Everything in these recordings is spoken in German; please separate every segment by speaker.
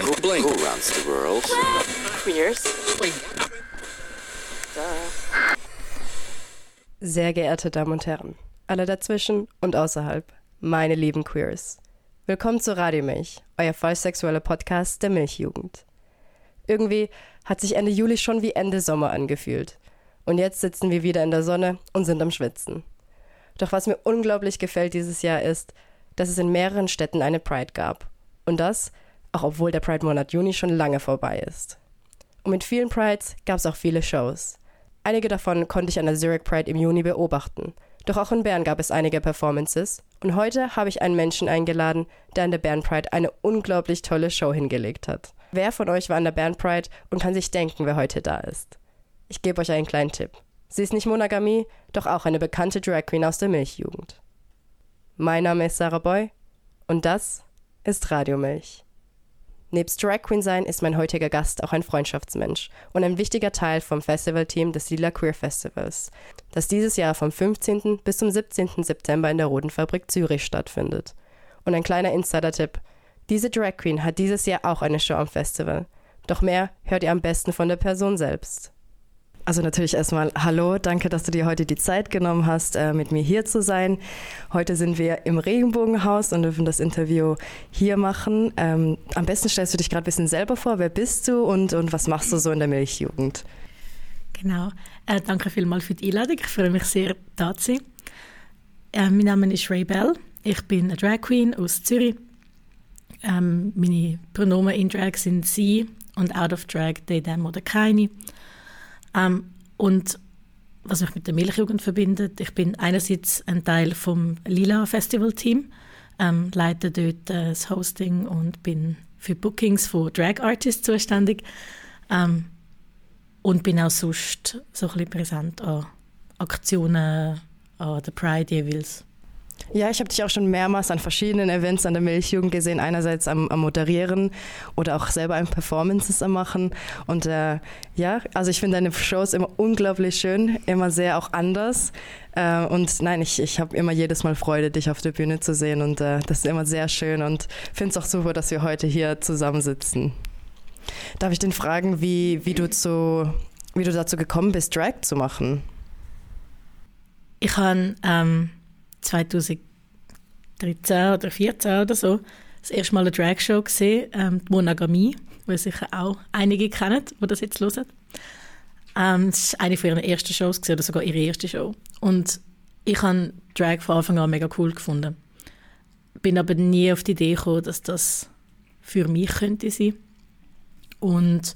Speaker 1: Blink. Who runs the world?
Speaker 2: Queers.
Speaker 3: Sehr geehrte Damen und Herren, alle dazwischen und außerhalb, meine lieben Queers. Willkommen zu Radio Milch, euer vollsexueller Podcast der Milchjugend. Irgendwie hat sich Ende Juli schon wie Ende Sommer angefühlt. Und jetzt sitzen wir wieder in der Sonne und sind am Schwitzen. Doch was mir unglaublich gefällt dieses Jahr ist, dass es in mehreren Städten eine Pride gab. Und das, auch obwohl der Pride-Monat Juni schon lange vorbei ist. Und mit vielen Prides gab es auch viele Shows. Einige davon konnte ich an der Zurich Pride im Juni beobachten. Doch auch in Bern gab es einige Performances. Und heute habe ich einen Menschen eingeladen, der an der Bern Pride eine unglaublich tolle Show hingelegt hat. Wer von euch war an der Bern Pride und kann sich denken, wer heute da ist? Ich gebe euch einen kleinen Tipp. Sie ist nicht Monogamie, doch auch eine bekannte Drag Queen aus der Milchjugend. Mein Name ist Sarah Boy und das ist Radiomilch. Nebst Drag Queen sein ist mein heutiger Gast auch ein Freundschaftsmensch und ein wichtiger Teil vom Festivalteam des Lila Queer Festivals, das dieses Jahr vom 15. bis zum 17. September in der Rodenfabrik Zürich stattfindet. Und ein kleiner Insider-Tipp: Diese Drag Queen hat dieses Jahr auch eine Show am Festival. Doch mehr hört ihr am besten von der Person selbst. Also natürlich erstmal Hallo, danke, dass du dir heute die Zeit genommen hast, äh, mit mir hier zu sein. Heute sind wir im Regenbogenhaus und dürfen das Interview hier machen. Ähm, am besten stellst du dich gerade ein bisschen selber vor. Wer bist du und, und was machst du so in der Milchjugend?
Speaker 4: Genau. Äh, danke vielmals für die Einladung. Ich freue mich sehr, da zu sein. Äh, mein Name ist Ray Bell. Ich bin eine Drag Queen aus Zürich. Ähm, meine Pronomen in Drag sind sie und out of Drag, they, them oder keine. Ähm, und was mich mit der Milchjugend verbindet, ich bin einerseits ein Teil vom Lila Festival Team, ähm, leite dort äh, das Hosting und bin für Bookings von Drag Artists zuständig ähm, und bin auch sonst so ein bisschen präsent an Aktionen an der Pride jeweils.
Speaker 3: Ja, ich habe dich auch schon mehrmals an verschiedenen Events an der Milchjugend gesehen. Einerseits am, am Moderieren oder auch selber ein Performances am Machen. Und äh, ja, also ich finde deine Shows immer unglaublich schön, immer sehr auch anders. Äh, und nein, ich, ich habe immer jedes Mal Freude, dich auf der Bühne zu sehen. Und äh, das ist immer sehr schön. Und finde es auch super, dass wir heute hier zusammensitzen. Darf ich denn fragen, wie, wie, du, zu, wie du dazu gekommen bist, Drag zu machen?
Speaker 4: Ich habe... Ähm 2013 oder 2014 oder so das erste Mal eine Dragshow gesehen, ähm, die Monogamie, die sicher auch einige kennen, die das jetzt hören. Ähm, das war eine von ihren ersten Shows gewesen, oder sogar ihre erste Show. Und ich habe Drag von Anfang an mega cool gefunden. Bin aber nie auf die Idee gekommen, dass das für mich könnte sein. Und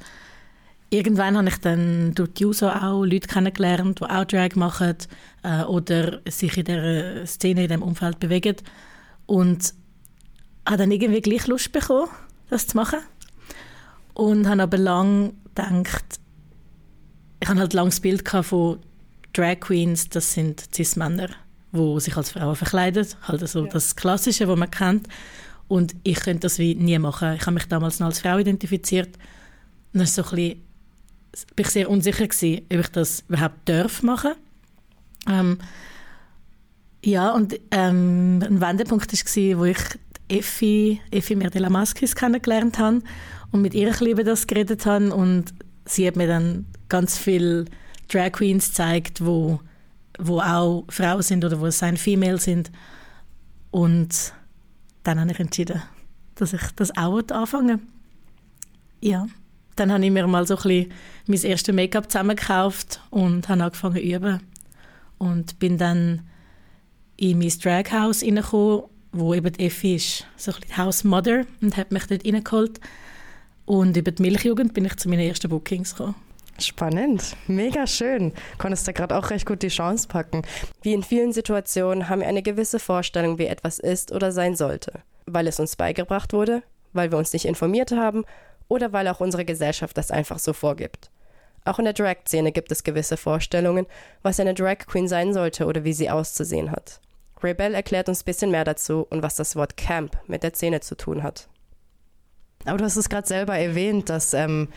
Speaker 4: irgendwann habe ich dann durch die Uso auch Leute kennengelernt, die auch Drag machen äh, oder sich in dieser Szene, in diesem Umfeld bewegen. Und habe dann irgendwie gleich Lust bekommen, das zu machen. Und habe aber lange gedacht, ich hatte halt lange das Bild von Drag Queens, das sind Cis-Männer, die sich als Frauen verkleiden. Halt also ja. das Klassische, was man kennt. Und ich könnte das wie nie machen. Ich habe mich damals noch als Frau identifiziert. Und das ist so ein bisschen bin ich sehr unsicher gewesen, ob ich das überhaupt darf machen. Ähm, ja, und ähm, ein Wendepunkt war, wo ich Effi, Effi Merdela Maskis kennengelernt habe und mit ihr über das geredet habe und sie hat mir dann ganz viele Drag Queens gezeigt, wo, wo auch Frauen sind oder wo es ein Female sind. Und dann habe ich entschieden, dass ich das auch anfangen Ja dann habe ich mir mal so ein mein erstes Make-up zusammengekauft und habe angefangen zu üben. Und bin dann in mein Draghouse reingekommen, wo eben die Effi ist, so ein bisschen House Mother und hat mich dort reingeholt. Und über die Milchjugend bin ich zu meinen ersten Bookings gekommen.
Speaker 3: Spannend, mega schön. Konntest da gerade auch recht gut die Chance packen. Wie in vielen Situationen haben wir eine gewisse Vorstellung, wie etwas ist oder sein sollte. Weil es uns beigebracht wurde, weil wir uns nicht informiert haben oder weil auch unsere Gesellschaft das einfach so vorgibt. Auch in der Drag-Szene gibt es gewisse Vorstellungen, was eine Drag Queen sein sollte oder wie sie auszusehen hat. Rebel erklärt uns ein bisschen mehr dazu und was das Wort Camp mit der Szene zu tun hat.
Speaker 5: Aber du hast es gerade selber erwähnt, dass ähm,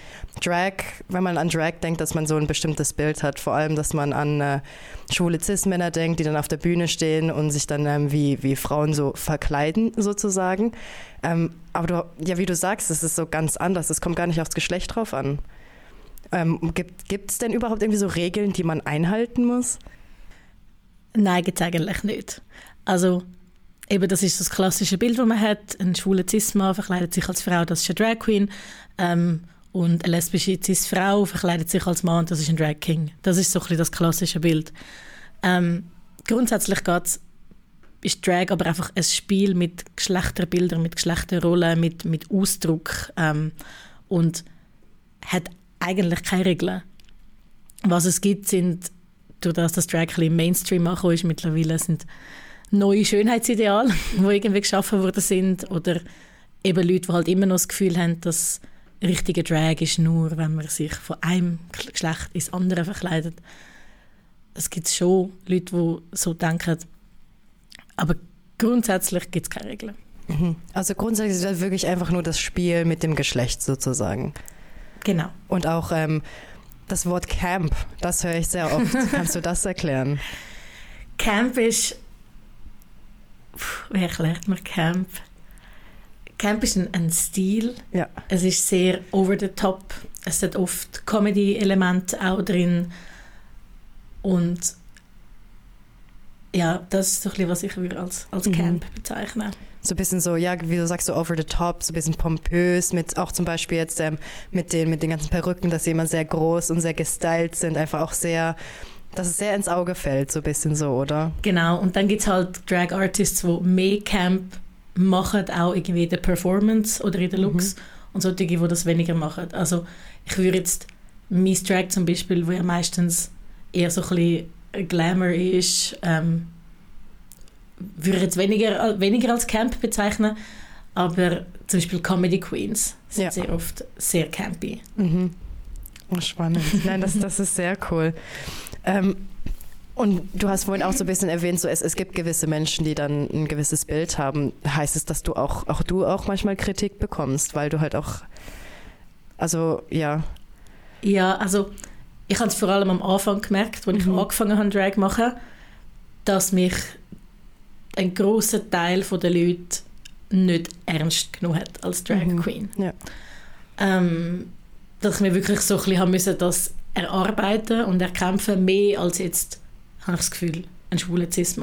Speaker 5: Drag, wenn man an Drag denkt, dass man so ein bestimmtes Bild hat. Vor allem, dass man an äh, schwule Cis-Männer denkt, die dann auf der Bühne stehen und sich dann ähm, wie, wie Frauen so verkleiden, sozusagen. Ähm, aber du, ja, wie du sagst, es ist so ganz anders. Es kommt gar nicht aufs Geschlecht drauf an. Ähm, gibt es denn überhaupt irgendwie so Regeln, die man einhalten muss?
Speaker 4: Nein, es eigentlich nicht. Also eben, das ist das klassische Bild, das man hat. Ein schwuler Cis-Mann verkleidet sich als Frau, das ist eine Drag Queen. Ähm, und eine lesbische Cis-Frau verkleidet sich als Mann, das ist ein Drag King. Das ist so ein bisschen das klassische Bild. Ähm, grundsätzlich geht's, ist Drag aber einfach ein Spiel mit Geschlechterbildern, mit Geschlechterrollen, mit, mit Ausdruck ähm, und hat eigentlich keine Regeln. Was es gibt, sind, durch das das Drag ein bisschen Mainstream ist mittlerweile, sind neue Schönheitsideale, die irgendwie geschaffen worden sind oder eben Leute, die halt immer noch das Gefühl haben, dass richtige Drag ist nur, wenn man sich von einem Geschlecht ins andere verkleidet. Es gibt schon Leute, die so denken, aber grundsätzlich gibt es keine Regeln.
Speaker 5: Mhm. Also grundsätzlich ist das wirklich einfach nur das Spiel mit dem Geschlecht sozusagen.
Speaker 4: Genau.
Speaker 5: Und auch ähm, das Wort Camp, das höre ich sehr oft. Kannst du das erklären?
Speaker 4: Camp ist. Wie erklärt man Camp? Camp ist ein, ein Stil.
Speaker 5: Ja.
Speaker 4: Es ist sehr over the top. Es hat oft Comedy-Elemente auch drin. Und ja, das ist so ein bisschen, was ich als, als Camp mhm. bezeichne
Speaker 5: so ein bisschen so, ja, wie du sagst, so over the top, so ein bisschen pompös, mit auch zum Beispiel jetzt ähm, mit, den, mit den ganzen Perücken, dass sie immer sehr groß und sehr gestylt sind, einfach auch sehr, dass es sehr ins Auge fällt, so ein bisschen so, oder?
Speaker 4: Genau, und dann gibt es halt Drag Artists, die mehr Camp machen, auch irgendwie in der Performance oder in den Looks mhm. und solche, die das weniger machen. Also ich würde jetzt mein Drag zum Beispiel, wo ja meistens eher so ein bisschen Glamour ist, ähm, würde ich jetzt weniger, weniger als Camp bezeichnen, aber zum Beispiel Comedy Queens sind ja. sehr oft sehr campy.
Speaker 5: Mhm. Oh, spannend. Nein, das, das ist sehr cool. Ähm, und du hast vorhin auch so ein bisschen erwähnt, so es, es gibt gewisse Menschen, die dann ein gewisses Bild haben. Heißt es, dass du auch, auch du auch manchmal Kritik bekommst, weil du halt auch, also ja.
Speaker 4: Ja, also ich habe es vor allem am Anfang gemerkt, als ich mhm. angefangen habe, Drag machen, dass mich ein großer Teil der Leute nicht ernst genommen hat als Drag mhm. Queen.
Speaker 5: Ja.
Speaker 4: Ähm, dass ich mir wirklich so ein bisschen müssen, das erarbeiten und erkämpfen, mehr als jetzt, habe ich das Gefühl, ein schwuler cis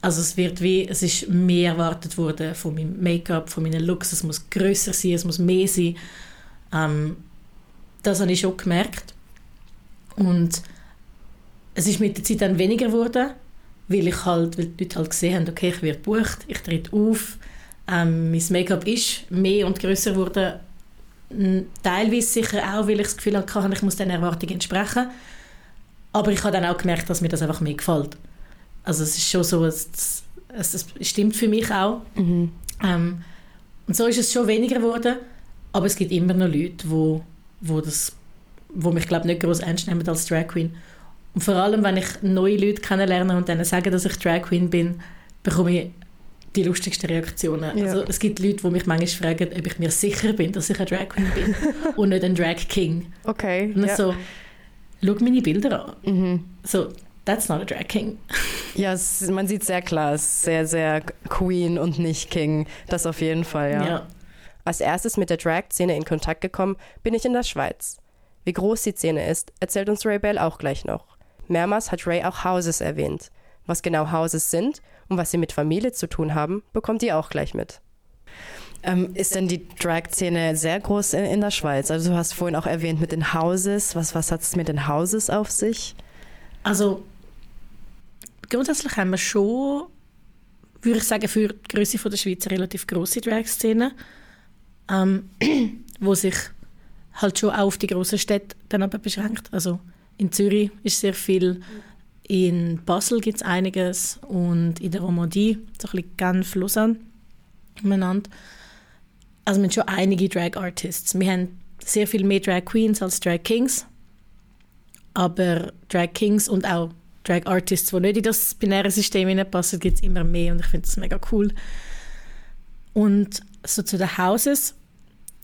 Speaker 4: Also es wird wie, es ist mehr erwartet worden von meinem Make-up, von meinen Looks, es muss größer sein, es muss mehr sein. Ähm, das habe ich schon gemerkt. Und es ist mit der Zeit dann weniger geworden, weil ich halt, weil die Leute halt gesehen haben, okay, ich werde gebucht, ich trete auf, ähm, mein Make-up ist mehr und größer geworden, teilweise sicher auch, weil ich das Gefühl hatte, ich muss den Erwartungen entsprechen, aber ich habe dann auch gemerkt, dass mir das einfach mehr gefällt. Also es ist schon so, es, es, stimmt für mich auch. Mhm. Ähm, und so ist es schon weniger geworden, aber es gibt immer noch Leute, wo, wo, das, wo mich glaube nicht groß ernst nehmen als Drag Queen und vor allem, wenn ich neue Leute kennenlerne und denen sage, dass ich Drag Queen bin, bekomme ich die lustigsten Reaktionen. Ja. Also, es gibt Leute, die mich manchmal fragen, ob ich mir sicher bin, dass ich eine Drag Queen bin und nicht ein Drag King.
Speaker 5: Okay.
Speaker 4: Und ja. so, schau meine Bilder an. Mhm. So, that's not a Drag King.
Speaker 5: ja, es, man sieht sehr klar, es ist sehr, sehr Queen und nicht King. Das auf jeden Fall, ja. ja. Als erstes mit der Drag-Szene in Kontakt gekommen bin ich in der Schweiz. Wie groß die Szene ist, erzählt uns Ray Bell auch gleich noch. Mehrmals hat Ray auch Houses erwähnt. Was genau Houses sind und was sie mit Familie zu tun haben, bekommt ihr auch gleich mit. Ähm, ist denn die Drag-Szene sehr groß in, in, der Schweiz? Also du hast vorhin auch erwähnt mit den Houses. Was, was hat es mit den Houses auf sich?
Speaker 4: Also grundsätzlich haben wir schon, würde ich sagen, für die Größe der Schweiz eine relativ große Drag-Szene, ähm, wo sich halt schon auch auf die großen Städte dann aber beschränkt. Also in Zürich ist sehr viel, in Basel gibt es einiges und in der Romandie, so ein bisschen Genf, Lausanne umeinander. Also wir haben schon einige Drag Artists. Wir haben sehr viel mehr Drag Queens als Drag Kings, aber Drag Kings und auch Drag Artists, die nicht in das binäre System hineinpassen, gibt es immer mehr und ich finde das mega cool. Und so zu den Houses,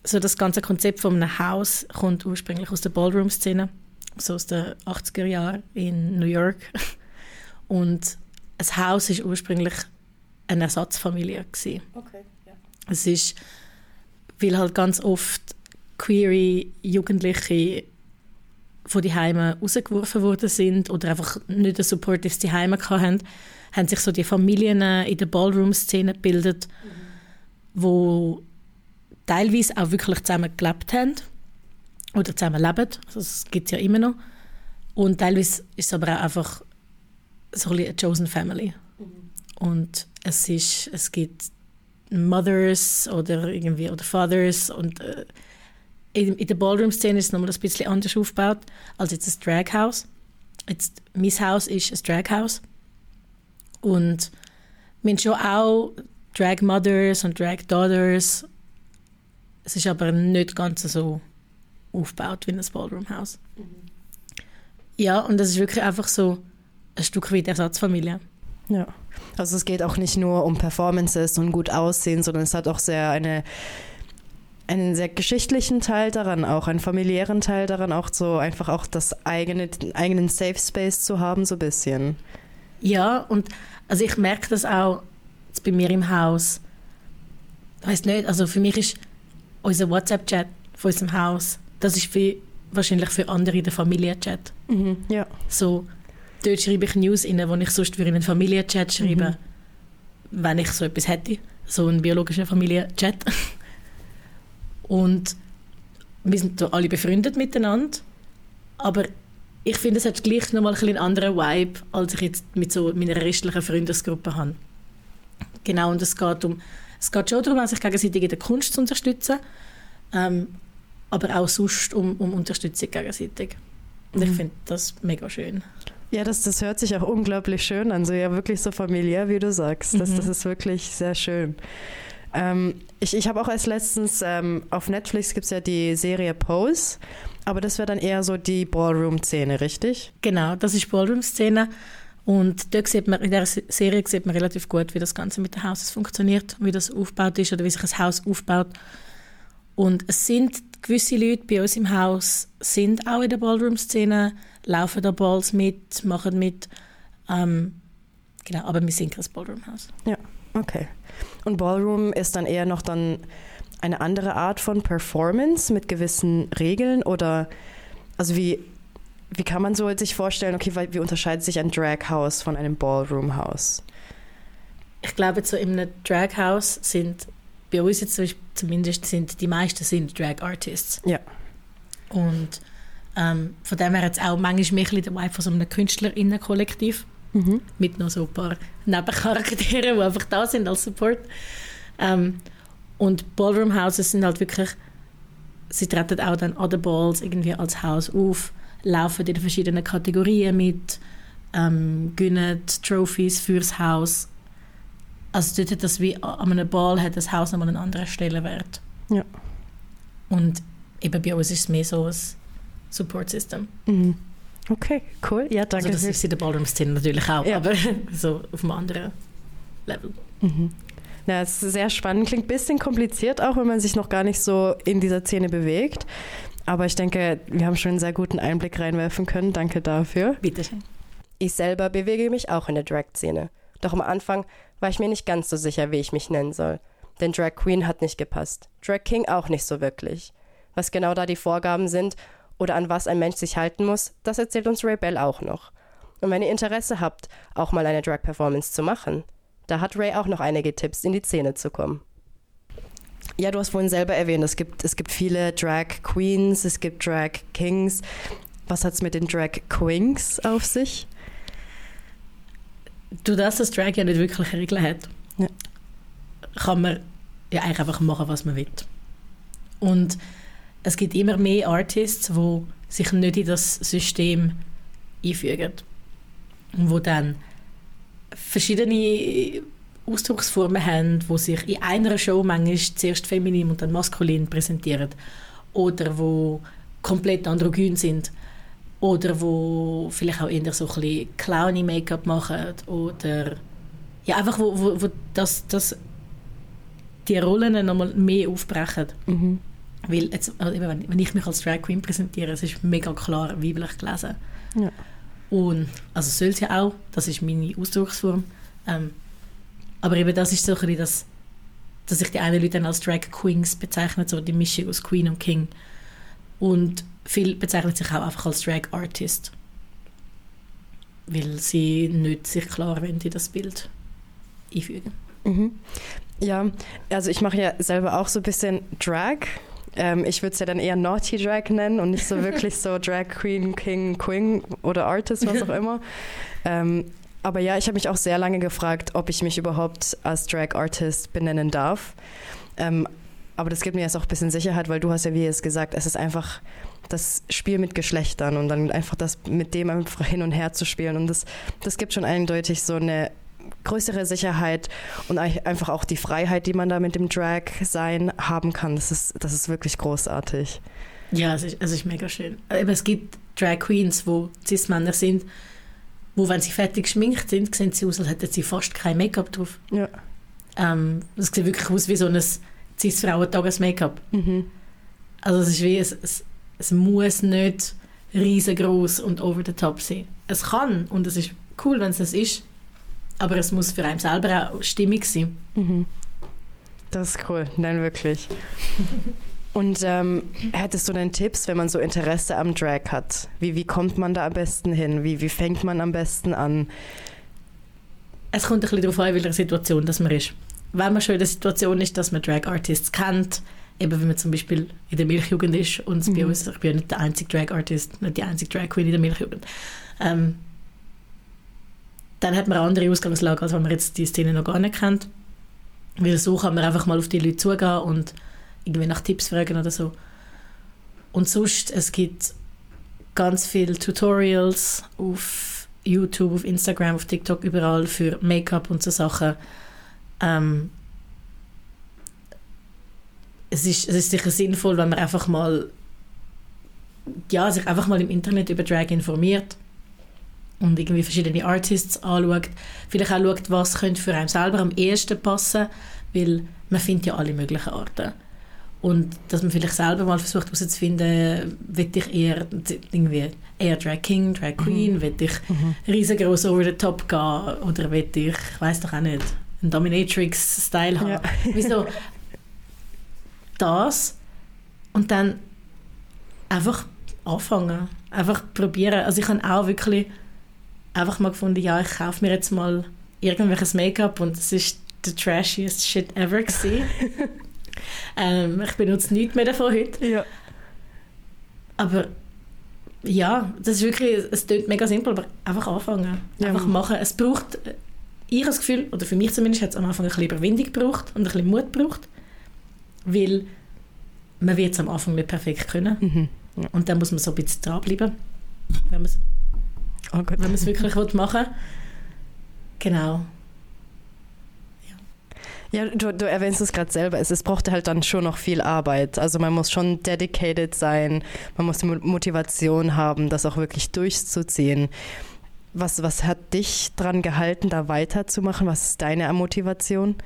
Speaker 4: so das ganze Konzept von einem Haus kommt ursprünglich aus der Ballroom-Szene, so aus den 80er Jahren in New York. Und ein Haus ist ursprünglich eine Ersatzfamilie gewesen.
Speaker 5: Okay, ja.
Speaker 4: Es ist, weil halt ganz oft queere Jugendliche von die Heime rausgeworfen worden sind oder einfach nicht ein supportives die Heime hatten, haben sich so die Familien in der Ballroom-Szene gebildet, mhm. wo teilweise auch wirklich zusammen gelebt haben oder zusammen leben. Also das gibt es ja immer noch. Und teilweise ist es aber auch einfach so ein eine chosen family. Mhm. Und es, ist, es gibt Mothers oder irgendwie oder Fathers und äh, in, in der Ballroom-Szene ist es nochmal ein bisschen anders aufgebaut als jetzt ein Draghouse. Jetzt, mein Haus ist ein Draghouse. Und wir haben schon auch Drag Mothers und Drag Daughters. Es ist aber nicht ganz so aufgebaut wie ein Ballroom-Haus. Mhm. Ja, und das ist wirklich einfach so ein Stück weit Ersatzfamilie.
Speaker 5: Ja, also es geht auch nicht nur um Performances und gut aussehen, sondern es hat auch sehr eine einen sehr geschichtlichen Teil daran, auch einen familiären Teil daran, auch so einfach auch das eigene, den eigenen Safe Space zu haben, so ein bisschen.
Speaker 4: Ja, und also ich merke das auch jetzt bei mir im Haus. Ich weiß nicht, also für mich ist unser WhatsApp-Chat von unserem Haus, das ist für, wahrscheinlich für andere der Familienchat.
Speaker 5: Mhm, ja.
Speaker 4: So, dort schreibe ich News rein, die ich sonst für einen Familienchat schreibe, mhm. wenn ich so etwas hätte. So einen biologischen Familienchat. Und wir sind alle befreundet miteinander, aber ich finde, es hat gleich nochmal ein einen anderen Vibe, als ich jetzt mit so meiner restlichen Freundesgruppe habe. Genau, und es geht, um, es geht schon darum, sich gegenseitig in der Kunst zu unterstützen, ähm, aber auch sonst um, um Unterstützung gegenseitig. Und mhm. ich finde das mega schön.
Speaker 5: Ja, das, das hört sich auch unglaublich schön an, so ja wirklich so familiär, wie du sagst. Das, mhm. das ist wirklich sehr schön. Ähm, ich ich habe auch als letztens ähm, auf Netflix gibt es ja die Serie Pose, aber das wäre dann eher so die Ballroom-Szene, richtig?
Speaker 4: Genau, das ist Ballroom-Szene. Und dort sieht man, in der Serie sieht man relativ gut, wie das Ganze mit den Hauses funktioniert, wie das aufgebaut ist oder wie sich ein Haus aufbaut. Und es sind gewisse Leute bei uns im Haus sind auch in der Ballroom-Szene, laufen da Balls mit, machen mit. Ähm, genau, aber wir sind kein Ballroom-Haus.
Speaker 5: Ja, okay. Und Ballroom ist dann eher noch dann eine andere Art von Performance mit gewissen Regeln oder also wie, wie kann man so sich vorstellen, okay, wie unterscheidet sich ein Drag-House von einem Ballroom-House?
Speaker 4: Ich glaube, so in einem Drag-House sind bei uns jetzt zumindest sind die meisten sind Drag-Artists.
Speaker 5: Ja.
Speaker 4: Und ähm, von dem her jetzt auch manchmal mehr der Vibe von so einem KünstlerInnen-Kollektiv. Mhm. Mit noch so ein paar Nebencharakteren, die einfach da sind als Support. Ähm, und Ballroom Houses sind halt wirklich, sie treten auch dann an den Balls irgendwie als Haus auf, laufen in den verschiedenen Kategorien mit, ähm, gewinnen Trophies fürs Haus. Also dort hat das wie an einem Ball hat das Haus nochmal einen anderen Stellenwert.
Speaker 5: Ja.
Speaker 4: Und eben bei uns ist es mehr so ein Support System.
Speaker 5: Mhm. Okay, cool. Ja, danke.
Speaker 4: Also das ist in der Ballroom-Szene natürlich auch, ja. aber so auf einem anderen Level.
Speaker 5: Mhm. Ja, es ist sehr spannend. Klingt ein bisschen kompliziert auch, wenn man sich noch gar nicht so in dieser Szene bewegt. Aber ich denke, wir haben schon einen sehr guten Einblick reinwerfen können. Danke dafür.
Speaker 4: Bitte schön.
Speaker 5: Ich selber bewege mich auch in der Drag-Szene. Doch am Anfang war ich mir nicht ganz so sicher, wie ich mich nennen soll. Denn Drag Queen hat nicht gepasst. Drag King auch nicht so wirklich. Was genau da die Vorgaben sind oder an was ein Mensch sich halten muss, das erzählt uns Ray Bell auch noch. Und wenn ihr Interesse habt, auch mal eine Drag-Performance zu machen, da hat Ray auch noch einige Tipps, in die Szene zu kommen. Ja, du hast vorhin selber erwähnt, es gibt, es gibt viele Drag Queens, es gibt Drag Kings. Was hat es mit den Drag Queens auf sich?
Speaker 4: Du, dass das Drag ja nicht wirklich Regeln hat, ja. kann man ja eigentlich einfach machen, was man will. Und es gibt immer mehr Artists, die sich nicht in das System einfügen und wo dann verschiedene Ausdrucksformen haben, wo sich in einer Show manchmal zuerst feminin und dann maskulin präsentieren oder wo komplett androgyn sind oder wo vielleicht auch eher so ein bisschen clowny Make-up machen oder ja einfach wo, wo, wo das, das die Rollen nochmal mehr aufbrechen.
Speaker 5: Mhm.
Speaker 4: Weil jetzt, also wenn ich mich als Drag Queen präsentiere, es ist mega klar weiblich gelesen.
Speaker 5: Ja.
Speaker 4: Und, also soll es ja auch, das ist meine Ausdrucksform. Ähm, aber eben das ist so ein bisschen das, dass sich die einen Leute dann als Drag Queens bezeichnen, so die Mischung aus Queen und King. Und viele bezeichnen sich auch einfach als Drag Artist. Weil sie nicht sich klar wollen in das Bild einfügen.
Speaker 5: Mhm. Ja, also ich mache ja selber auch so ein bisschen Drag. Ähm, ich würde es ja dann eher Naughty Drag nennen und nicht so wirklich so Drag Queen, King, Queen oder Artist, was auch immer. Ähm, aber ja, ich habe mich auch sehr lange gefragt, ob ich mich überhaupt als Drag Artist benennen darf. Ähm, aber das gibt mir jetzt auch ein bisschen Sicherheit, weil du hast ja, wie es gesagt, es ist einfach das Spiel mit Geschlechtern und dann einfach das mit dem einfach hin und her zu spielen. Und das, das gibt schon eindeutig so eine größere Sicherheit und einfach auch die Freiheit, die man da mit dem Drag sein haben kann. Das ist, das ist wirklich großartig.
Speaker 4: Ja, es ist, es ist mega schön. Aber es gibt Drag Queens, wo Cis-Männer sind, wo, wenn sie fertig geschminkt sind, sehen sie aus, als hätten sie fast kein Make-up drauf.
Speaker 5: Ja.
Speaker 4: Ähm, das sieht wirklich aus wie so ein Cis-Frauentages-Make-up.
Speaker 5: Mhm.
Speaker 4: Also es ist wie, es, es, es muss nicht riesengroß und over the top sein. Es kann und es ist cool, wenn es das ist, aber es muss für einen selber auch stimmig sein.
Speaker 5: Mhm. Das ist cool, nein, wirklich. Und ähm, hättest du denn Tipps, wenn man so Interesse am Drag hat? Wie, wie kommt man da am besten hin? Wie, wie fängt man am besten an?
Speaker 4: Es kommt ein bisschen darauf an, in welcher Situation das man ist. Wenn man schon in der Situation ist, dass man Drag Artists kennt, eben wenn man zum Beispiel in der Milchjugend ist und mhm. bei uns, ich bin ja nicht der einzige Drag Artist, nicht die einzige Drag Queen in der Milchjugend, ähm, dann hat man eine andere Ausgangslage, als wenn man jetzt die Szene noch gar nicht kennt. Weil so kann man einfach mal auf die Leute zugehen und irgendwie nach Tipps fragen oder so. Und sonst, es gibt ganz viele Tutorials auf YouTube, auf Instagram, auf TikTok, überall für Make-up und so Sachen. Ähm, es, ist, es ist sicher sinnvoll, wenn man einfach mal ja, sich einfach mal im Internet über Drag informiert und irgendwie verschiedene Artists anschaut. Vielleicht auch schaut, was könnte für einen selber am ehesten passen, weil man findet ja alle möglichen Arten. Und dass man vielleicht selber mal versucht herauszufinden, will ich eher irgendwie eher Drag King, Drag Queen, mhm. will ich mhm. riesengroß over the top gehen oder will ich, ich weiß doch auch nicht, einen Dominatrix-Style haben. Ja. Wieso? Das und dann einfach anfangen, einfach probieren. Also ich habe auch wirklich einfach mal gefunden, ja, ich kaufe mir jetzt mal irgendwelches Make-up und es ist the trashiest shit ever gewesen. ähm, ich benutze nichts mehr davon heute.
Speaker 5: Ja.
Speaker 4: Aber ja, das ist wirklich, es klingt mega simpel, aber einfach anfangen. Ja. Einfach machen. Es braucht, ich das Gefühl, oder für mich zumindest, hat es am Anfang ein bisschen Überwindung gebraucht und ein bisschen Mut gebraucht, weil man wird es am Anfang nicht perfekt können.
Speaker 5: Mhm.
Speaker 4: Ja. Und dann muss man so ein bisschen dranbleiben, wenn man es
Speaker 5: oh
Speaker 4: wenn man es wirklich machen will. Genau.
Speaker 5: Ja, du, du erwähnst es gerade selber. Es, es braucht halt dann schon noch viel Arbeit. Also man muss schon dedicated sein, man muss die Motivation haben, das auch wirklich durchzuziehen. Was, was hat dich daran gehalten, da weiterzumachen? Was ist deine Motivation?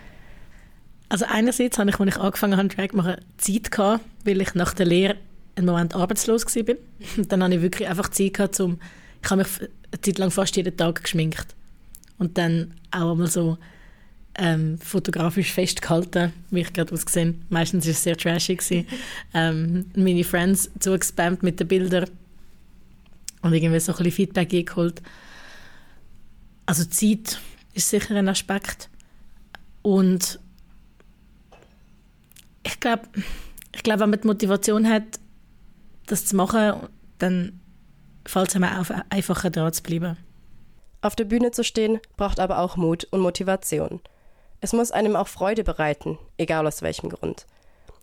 Speaker 4: Also einerseits habe ich, als ich angefangen habe, Drag machen, Zeit gehabt, weil ich nach der Lehre einen Moment arbeitslos war. Und dann habe ich wirklich einfach Zeit gehabt, um, ich habe mich eine Zeit lang fast jeden Tag geschminkt. Und dann auch einmal so ähm, fotografisch festgehalten, wie ich gerade ausgesehen Meistens war es sehr trashig. ähm, meine Friends zugespammt mit den Bildern und irgendwie so ein bisschen Feedback eingeholt. Also Zeit ist sicher ein Aspekt. Und ich glaube, ich glaub, wenn man die Motivation hat, das zu machen, dann fällt es einem auf, einfacher dran zu bleiben.
Speaker 5: Auf der Bühne zu stehen, braucht aber auch Mut und Motivation. Es muss einem auch Freude bereiten, egal aus welchem Grund.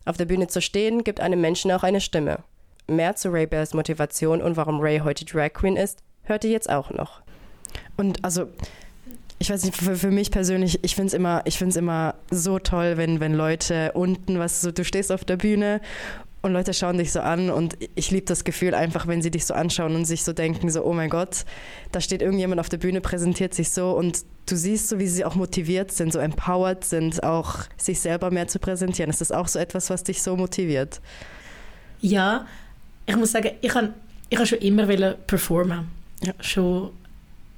Speaker 5: Auf der Bühne zu stehen, gibt einem Menschen auch eine Stimme. Mehr zu Ray Bears Motivation und warum Ray heute Drag Queen ist, hört ihr jetzt auch noch. Und also, ich weiß nicht, für, für mich persönlich, ich finde es immer, immer so toll, wenn, wenn Leute unten, was so, du stehst auf der Bühne und Leute schauen dich so an und ich liebe das Gefühl einfach, wenn sie dich so anschauen und sich so denken, so, oh mein Gott, da steht irgendjemand auf der Bühne, präsentiert sich so und du siehst so, wie sie auch motiviert sind, so empowered sind, auch sich selber mehr zu präsentieren. Ist das auch so etwas, was dich so motiviert?
Speaker 4: Ja, ich muss sagen, ich habe ich hab schon immer performen. Ja. Schon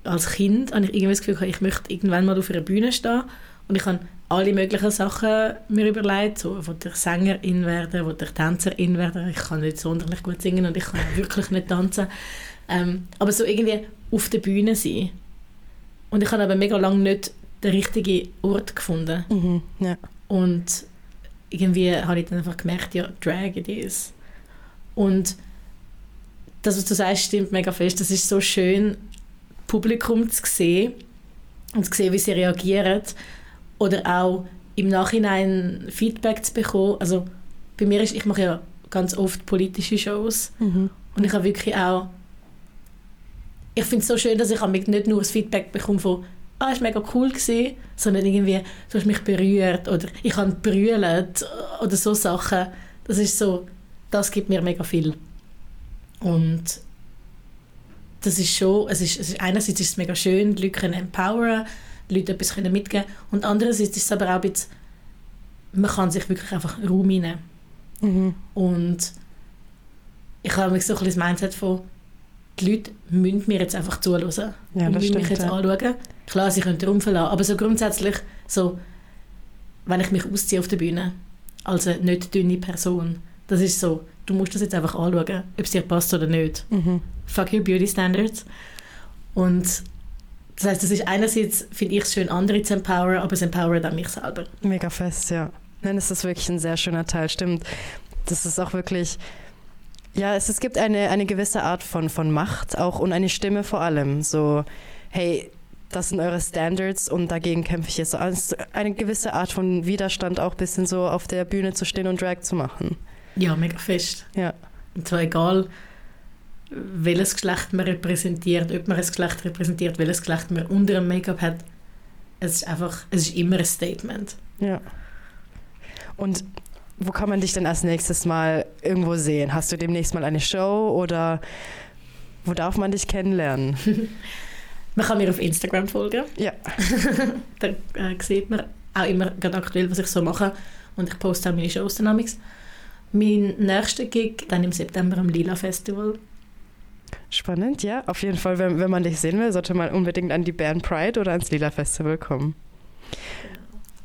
Speaker 4: als Kind habe ich irgendwie das Gefühl, ich möchte irgendwann mal auf einer Bühne stehen und ich habe alle möglichen Sachen mir überlegt, so, wollte ich Sängerin werden, wollte ich Tänzerin werden, ich kann nicht sonderlich gut singen und ich kann wirklich nicht tanzen, ähm, aber so irgendwie auf der Bühne sein. Und ich habe aber mega lange nicht den richtigen Ort gefunden.
Speaker 5: Mhm, ja.
Speaker 4: Und irgendwie habe ich dann einfach gemerkt, ja, Drag it is. Und das, was du sagst, stimmt mega fest. Das ist so schön, Publikum zu sehen und zu sehen, wie sie reagieren. Oder auch im Nachhinein Feedback zu bekommen. Also bei mir ist, ich mache ja ganz oft politische Shows mhm. und ich habe wirklich auch ich finde es so schön, dass ich nicht nur das Feedback bekomme von ah, es war mega cool gewesen, sondern irgendwie, du hast mich berührt oder ich habe brüllt oder so Sachen. Das ist so, das gibt mir mega viel. Und das ist schon, es ist, es ist einerseits ist es mega schön, die Leute können empoweren, die Leute etwas können mitgeben und andererseits ist es aber auch ein bisschen, man kann sich wirklich einfach Raum nehmen. Mhm. Und ich habe mich so ein bisschen das Mindset von, die Leute müssen mir jetzt einfach zuhören ja, und müssen mich jetzt ja. anschauen. Klar, sie können den Raum verlassen, aber so grundsätzlich, so, wenn ich mich ausziehe auf der Bühne, als eine nicht dünne Person, das ist so, du musst das jetzt einfach anschauen, ob es dir passt oder nicht. Mhm. Fuck your beauty standards. Und das heißt, das ist einerseits, finde ich es schön, andere zu empowern, aber es empowert auch mich selber.
Speaker 5: Mega fest, ja. Nein, es ist wirklich ein sehr schöner Teil, stimmt. Das ist auch wirklich, ja, es, es gibt eine, eine gewisse Art von, von Macht auch und eine Stimme vor allem. So, hey, das sind eure Standards und dagegen kämpfe ich jetzt. Also eine gewisse Art von Widerstand auch ein bisschen so auf der Bühne zu stehen und Drag zu machen.
Speaker 4: Ja, mega fest.
Speaker 5: Ja.
Speaker 4: Und zwar egal, welches Geschlecht man repräsentiert, ob man ein Geschlecht repräsentiert, welches Geschlecht man unter dem Make-up hat. Es ist einfach, es ist immer ein Statement.
Speaker 5: Ja. Und wo kann man dich denn als nächstes mal irgendwo sehen? Hast du demnächst mal eine Show oder wo darf man dich kennenlernen?
Speaker 4: man kann mir auf Instagram folgen.
Speaker 5: Ja.
Speaker 4: da äh, sieht man auch immer ganz aktuell, was ich so mache. Und ich poste auch meine Shows dynamics. Mein nächster Gig dann im September am Lila Festival.
Speaker 5: Spannend, ja. Auf jeden Fall, wenn, wenn man dich sehen will, sollte man unbedingt an die Band Pride oder ans Lila Festival kommen.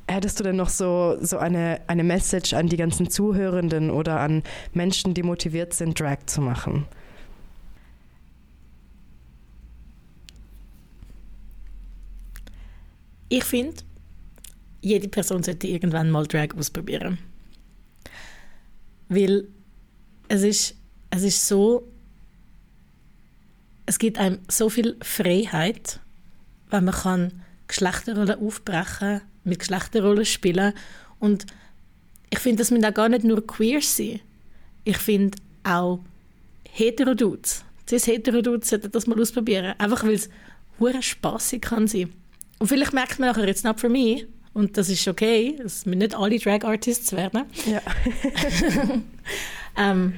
Speaker 5: Hättest du denn noch so, so eine, eine Message an die ganzen Zuhörenden oder an Menschen, die motiviert sind, Drag zu machen?
Speaker 4: Ich finde, jede Person sollte irgendwann mal Drag ausprobieren. Weil es ist, es ist so, es gibt einem so viel Freiheit, wenn man kann Geschlechterrollen aufbrechen kann mit Geschlechterrollen spielen. Und ich finde, das müssen auch gar nicht nur queer sein. Ich finde auch Heterodudes, cis Heterodudes sollten das mal ausprobieren. Einfach weil es hure spaßig kann sein. Und vielleicht merkt man nachher, jetzt not for me. Und das ist okay. Es müssen nicht alle Drag Artists werden.
Speaker 5: Ja.
Speaker 4: ähm,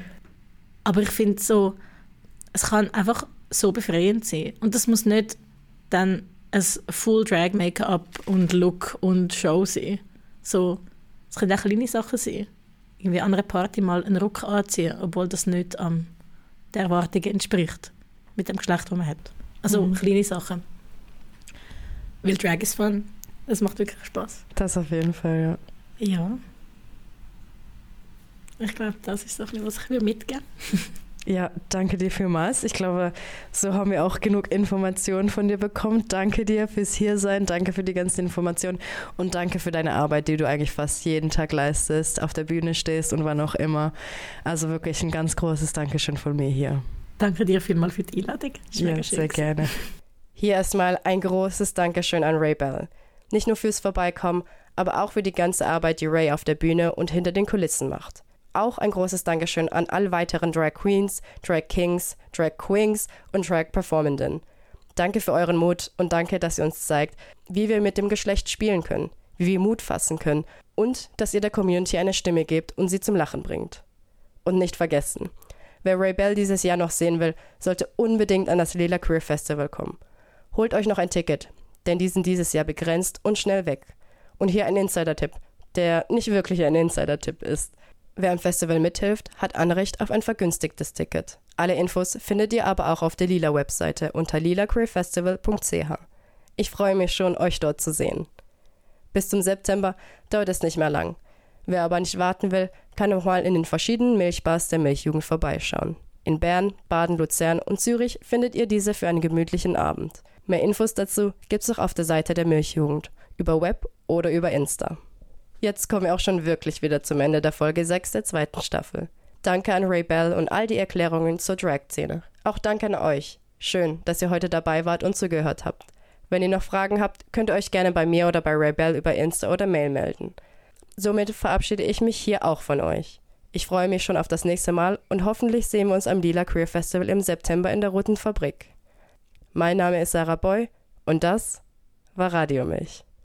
Speaker 4: aber ich finde so, es kann einfach so befreiend sein. Und das muss nicht dann ein Full Drag Make-up und Look und Show sein. So, es können auch kleine Sachen sein. Irgendwie an einer Party mal einen Rock anziehen, obwohl das nicht ähm, der Erwartungen entspricht. Mit dem Geschlecht, das man hat. Also mhm. kleine Sachen. Weil Drag ist fun. Es macht wirklich Spaß.
Speaker 5: Das auf jeden Fall,
Speaker 4: ja. Ja. Ich glaube, das ist bisschen, was ich mitgeben
Speaker 5: Ja, danke dir vielmals. Ich glaube, so haben wir auch genug Informationen von dir bekommen. Danke dir fürs Hiersein, danke für die ganzen Informationen und danke für deine Arbeit, die du eigentlich fast jeden Tag leistest, auf der Bühne stehst und wann auch immer. Also wirklich ein ganz großes Dankeschön von mir hier.
Speaker 4: Danke dir vielmals für die Einladung.
Speaker 5: Ja, sehr gerne. Hier erstmal ein großes Dankeschön an Ray Bell. Nicht nur fürs Vorbeikommen, aber auch für die ganze Arbeit, die Ray auf der Bühne und hinter den Kulissen macht. Auch ein großes Dankeschön an alle weiteren Drag Queens, Drag Kings, Drag Queens und Drag Performenden. Danke für euren Mut und danke, dass ihr uns zeigt, wie wir mit dem Geschlecht spielen können, wie wir Mut fassen können und dass ihr der Community eine Stimme gebt und sie zum Lachen bringt. Und nicht vergessen, wer Ray Bell dieses Jahr noch sehen will, sollte unbedingt an das Lila Queer Festival kommen. Holt euch noch ein Ticket, denn die sind dieses Jahr begrenzt und schnell weg. Und hier ein Insider-Tipp, der nicht wirklich ein Insider-Tipp ist.
Speaker 3: Wer am Festival mithilft, hat Anrecht auf ein vergünstigtes Ticket. Alle Infos findet ihr aber auch auf der Lila-Webseite unter lilaqueerfestival.ch. Ich freue mich schon, euch dort zu sehen. Bis zum September dauert es nicht mehr lang. Wer aber nicht warten will, kann auch mal in den verschiedenen Milchbars der Milchjugend vorbeischauen. In Bern, Baden, Luzern und Zürich findet ihr diese für einen gemütlichen Abend. Mehr Infos dazu gibt's auch auf der Seite der Milchjugend, über Web oder über Insta. Jetzt kommen wir auch schon wirklich wieder zum Ende der Folge 6 der zweiten Staffel. Danke an Ray Bell und all die Erklärungen zur Drag-Szene. Auch danke an euch. Schön, dass ihr heute dabei wart und zugehört habt. Wenn ihr noch Fragen habt, könnt ihr euch gerne bei mir oder bei Ray Bell über Insta oder Mail melden. Somit verabschiede ich mich hier auch von euch. Ich freue mich schon auf das nächste Mal und hoffentlich sehen wir uns am Lila Queer Festival im September in der Roten Fabrik. Mein Name ist Sarah Boy und das war Radio Milch.